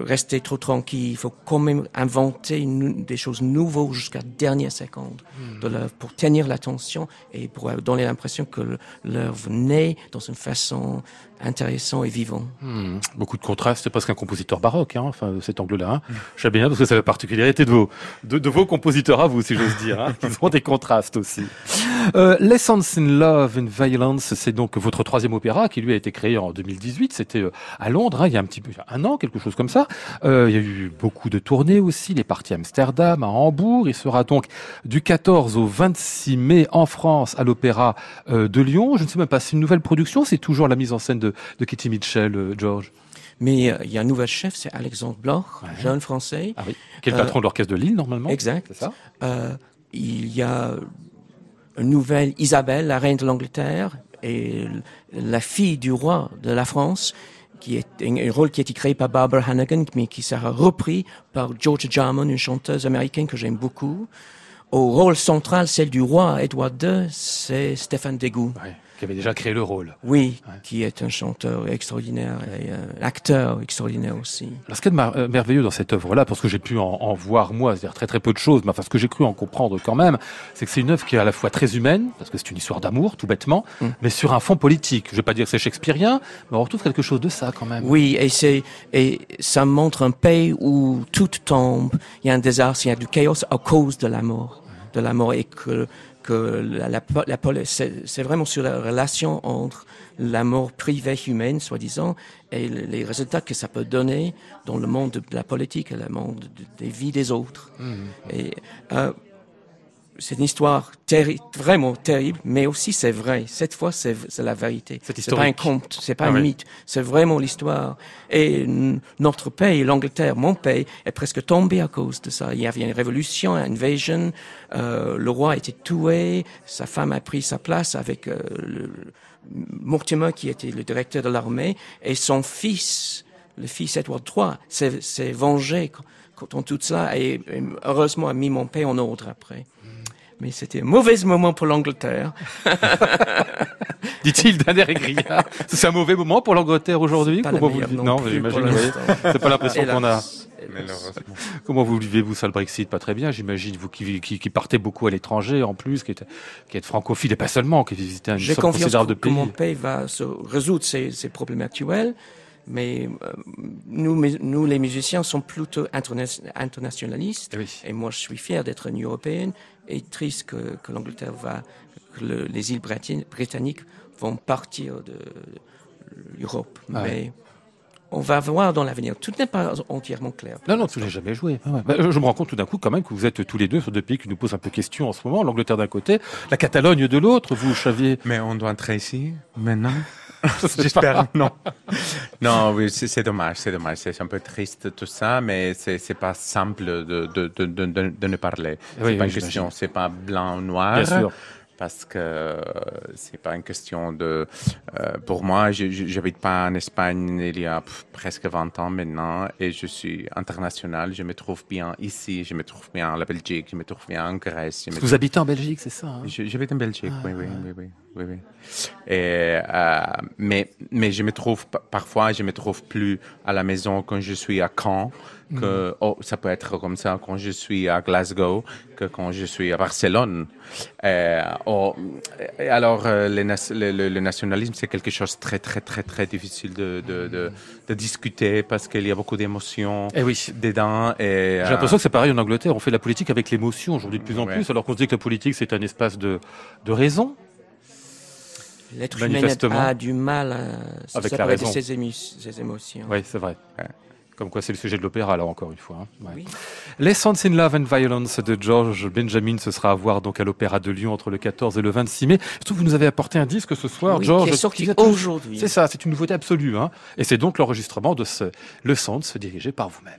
rester trop tranquille. Il faut quand même inventer une- des choses nouvelles jusqu'à la dernière seconde de l'œuvre pour tenir l'attention et pour euh, donner l'impression que l'œuvre naît dans une façon intéressante et vivante. Hmm, Beaucoup de contrastes, c'est presque un compositeur baroque, hein, enfin, cet angle-là. Hein. Je sais bien, parce que c'est la particularité de vos, de, de vos compositeurs à vous, si j'ose dire. Hein. Ils ont des contrastes aussi. Euh, Lessons in Love and Violence, c'est donc votre troisième opéra qui lui a été créé en 2018. C'était euh, à Londres, hein, il y a un petit peu, un an, quelque chose comme ça. Euh, il y a eu beaucoup de tournées aussi. Il est parti à Amsterdam, à Hambourg. Il sera donc du 14 au 26 mai en France à l'Opéra euh, de Lyon. Je ne sais même pas, c'est une nouvelle production, c'est toujours la mise en scène de, de Kitty Mitchell, euh, George. Mais euh, il y a un nouvel chef, c'est Alexandre Bloch, jeune français. Ah oui. Qui est le Euh, patron de l'orchestre de Lille, normalement. Exact. C'est ça Euh, il y a une nouvelle Isabelle, la reine de l'Angleterre, et la fille du roi de la France, qui est un, rôle qui a été créé par Barbara Hannigan, mais qui sera repris par Georgia Jarman, une chanteuse américaine que j'aime beaucoup. Au rôle central, celle du roi Édouard II, c'est Stéphane Degout. Ouais, Qui avait déjà créé le rôle. Oui, qui est un chanteur extraordinaire et un acteur extraordinaire aussi. Alors, ce qui est euh, merveilleux dans cette œuvre-là, parce que j'ai pu en, en voir moi, c'est-à-dire très très peu de choses, mais enfin ce que j'ai cru en comprendre quand même, c'est que c'est une œuvre qui est à la fois très humaine, parce que c'est une histoire d'amour, tout bêtement, Mm. mais sur un fond politique. Je vais pas dire que c'est shakespearien, mais on retrouve quelque chose de ça quand même. Oui, et c'est et ça montre un pays où tout tombe. Il y a un désastre, il y a du chaos à cause de la mort, de la mort, et que que la, la, la c'est vraiment sur la relation entre la mort privée humaine, soi-disant, et le- les résultats que ça peut donner dans le monde de la politique et le monde de- des vies des autres. Et euh, c'est une histoire terri- vraiment terrible, mais aussi c'est vrai. Cette fois, c'est la vérité. C'est pas un conte, c'est pas Ah un oui. mythe, c'est vraiment l'histoire. Et notre pays, l'Angleterre, mon pays, est presque tombé à cause de ça. Il y avait une révolution, une invasion. Euh, le roi a été tué, sa femme a pris sa place avec euh, le, Mortimer qui était le directeur de l'armée et son fils, le fils Edward III, s'est vengé contre tout cela et, et heureusement a mis mon pays en ordre après. Mais c'était un mauvais moment pour l'Angleterre. [laughs] Dit-il d'un air égrillard. c'est un mauvais moment pour l'Angleterre aujourd'hui. Comment vous le non j'imagine. C'est pas l'impression qu'on a. Comment vous vivez-vous ça le Brexit Pas très bien, j'imagine. Vous qui, qui, qui partez beaucoup à l'étranger en plus, qui êtes, qui êtes francophile et pas seulement, qui visitez un J'ai somme confiance considérable que, de que pays. mon pays va se résoudre ces, ces problèmes actuels, mais euh, nous, mais nous, les musiciens, sommes plutôt interna- internationalistes. Oui. Et moi, je suis fier d'être une Européenne et triste que, que l'Angleterre va, que le- les îles Britanni- britanniques vont partir de l'Europe. Ah ouais. Mais on va voir dans l'avenir. Tout n'est pas entièrement clair. Non, non, tu l'as jamais joué. Ah ouais. Bah, je me rends compte tout d'un coup quand même que vous êtes tous les deux sur deux pays qui nous posent un peu question en ce moment. L'Angleterre d'un côté, la Catalogne de l'autre. Vous saviez. Mais on doit entrer ici maintenant? [laughs] J'espère non. [laughs] Non, oui, c'est c'est dommage, c'est dommage. C'est un peu triste tout ça, mais c'est c'est pas simple de, de, de, de, ne parler. C'est Oui, pas oui, une question, c'est pas blanc ou noir. Bien sûr. Parce que euh, c'est pas une question de. euh, pour moi, j'habite pas en Espagne il y a presque 20 ans maintenant et je suis international. Je me trouve bien ici, je me trouve bien en la Belgique, je me trouve bien en Grèce. Vous habitez en Belgique, c'est ça hein? Vais en Belgique, oui, oui, oui, oui, oui, oui. Et, euh, mais, mais je me trouve, pa- parfois, je me trouve plus à la maison quand je suis à Caen, que, oh, ça peut être comme ça quand je suis à Glasgow, que quand je suis à Barcelone. Euh, oh, alors, euh, le, le- le- nationalisme, c'est quelque chose de très, très, très, très difficile de, de, de, de discuter parce qu'il y a beaucoup d'émotions Eh oui. dedans. Et, J'ai l'impression que c'est pareil en Angleterre. On fait la politique avec l'émotion aujourd'hui de plus en Ouais. plus, alors qu'on se dit que la politique c'est un espace de, de raison. L'être humain a du mal à se Avec la raison. ses, émotions. Oui, c'est vrai. Comme quoi, c'est le sujet de l'opéra, là, encore une fois. hein. Ouais. Oui. Lessons in Love and Violence de George Benjamin, ce sera à voir donc à l'Opéra de Lyon entre le 14 et le 26 mai. Surtout, vous nous avez apporté un disque ce soir, Oui, George. qui est sorti aujourd'hui. C'est ça, c'est une nouveauté absolue. Hein. Et c'est donc l'enregistrement de ce Le Sens dirigé par vous-même.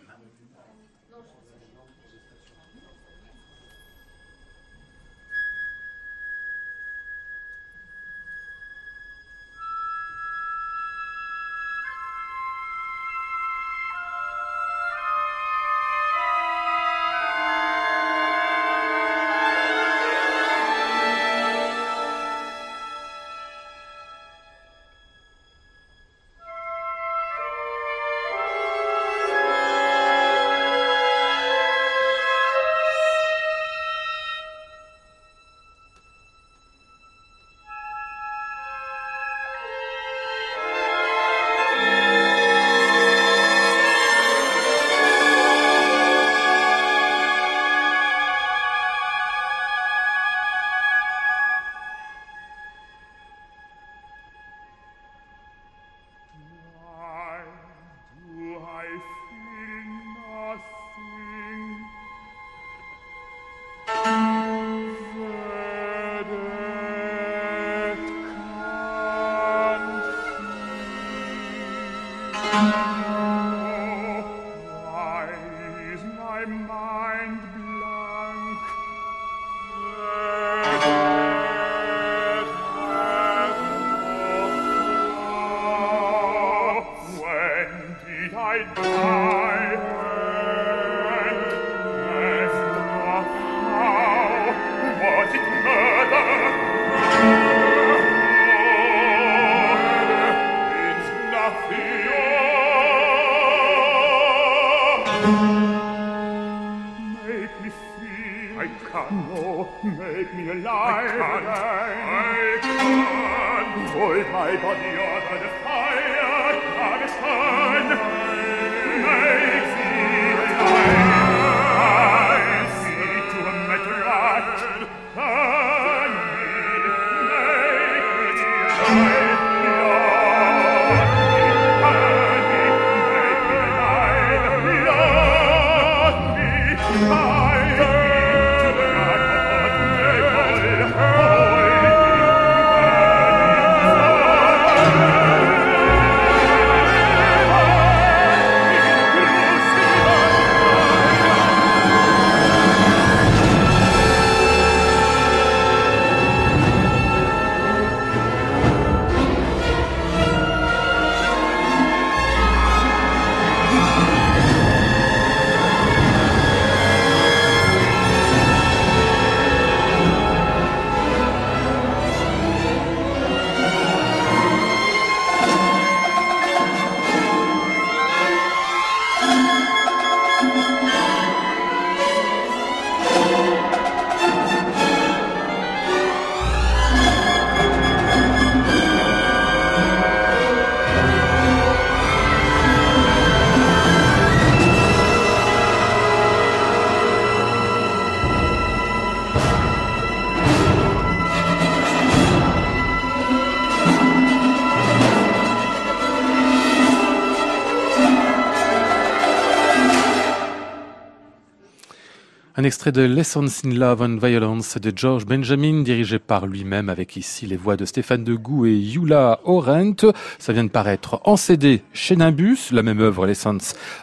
Un extrait de Lessons in Love and Violence de George Benjamin, dirigé par lui-même, avec ici les voix de Stéphane Degout et Yula Orent. Ça vient de paraître en CD chez Nimbus, la même œuvre Lessons,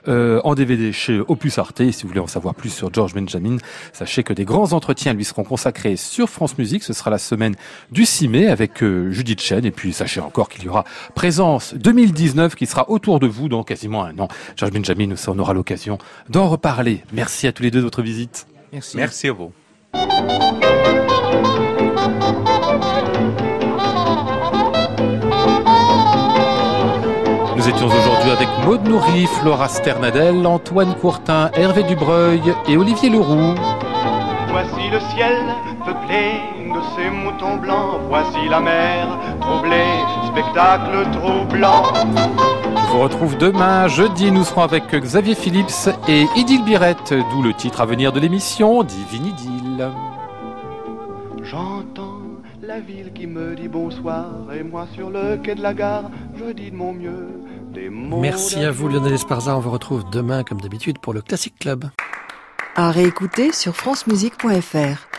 euh, en DVD chez Opus Arte. Et si vous voulez en savoir plus sur George Benjamin, sachez que des grands entretiens lui seront consacrés sur France Musique. Ce sera la semaine du 6 mai avec euh, Judith Chen. Et puis sachez encore qu'il y aura Présence 2019 qui sera autour de vous dans quasiment un an. George Benjamin, on aura l'occasion d'en reparler. Merci à tous les deux de votre visite. Merci. Merci à vous. Nous étions aujourd'hui avec Maud Nourri, Flora Sternadel, Antoine Courtin, Hervé Dubreuil et Olivier Leroux. Voici le ciel peuplé de ces moutons blancs. Voici la mer troublée, spectacle troublant. Je vous retrouve demain, jeudi, nous serons avec Xavier Phillips et Idil Birette, d'où le titre à venir de l'émission, Divine Idylle. J'entends la ville qui me dit bonsoir et moi sur le quai de la gare, je dis de mon mieux des mots. Merci à vous Lionel Esparza, on vous retrouve demain comme d'habitude pour le Classic Club. À réécouter sur francemusique.fr.